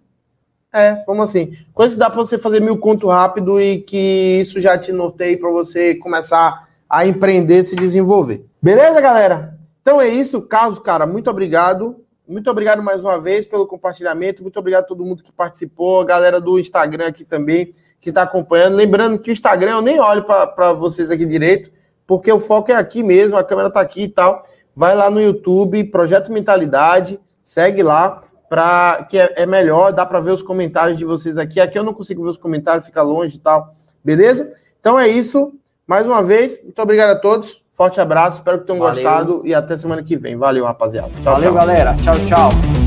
É, vamos assim. Coisas que dá para você fazer mil conto rápido e que isso já te norteie para você começar a empreender, se desenvolver. Beleza, galera? Então é isso, Carlos, cara, muito obrigado. Muito obrigado mais uma vez pelo compartilhamento. Muito obrigado a todo mundo que participou, a galera do Instagram aqui também que está acompanhando. Lembrando que o Instagram eu nem olho para vocês aqui direito, porque o foco é aqui mesmo, a câmera está aqui e tal. Vai lá no YouTube, Projeto Mentalidade, segue lá, para que é, é, melhor, dá para ver os comentários de vocês aqui. Aqui eu não consigo ver os comentários, fica longe e tal. Beleza? Então é isso. Mais uma vez, muito obrigado a todos. Forte abraço, espero que tenham Valeu. gostado e até semana que vem. Valeu, rapaziada. Tchau, Valeu, tchau. galera. Tchau, tchau.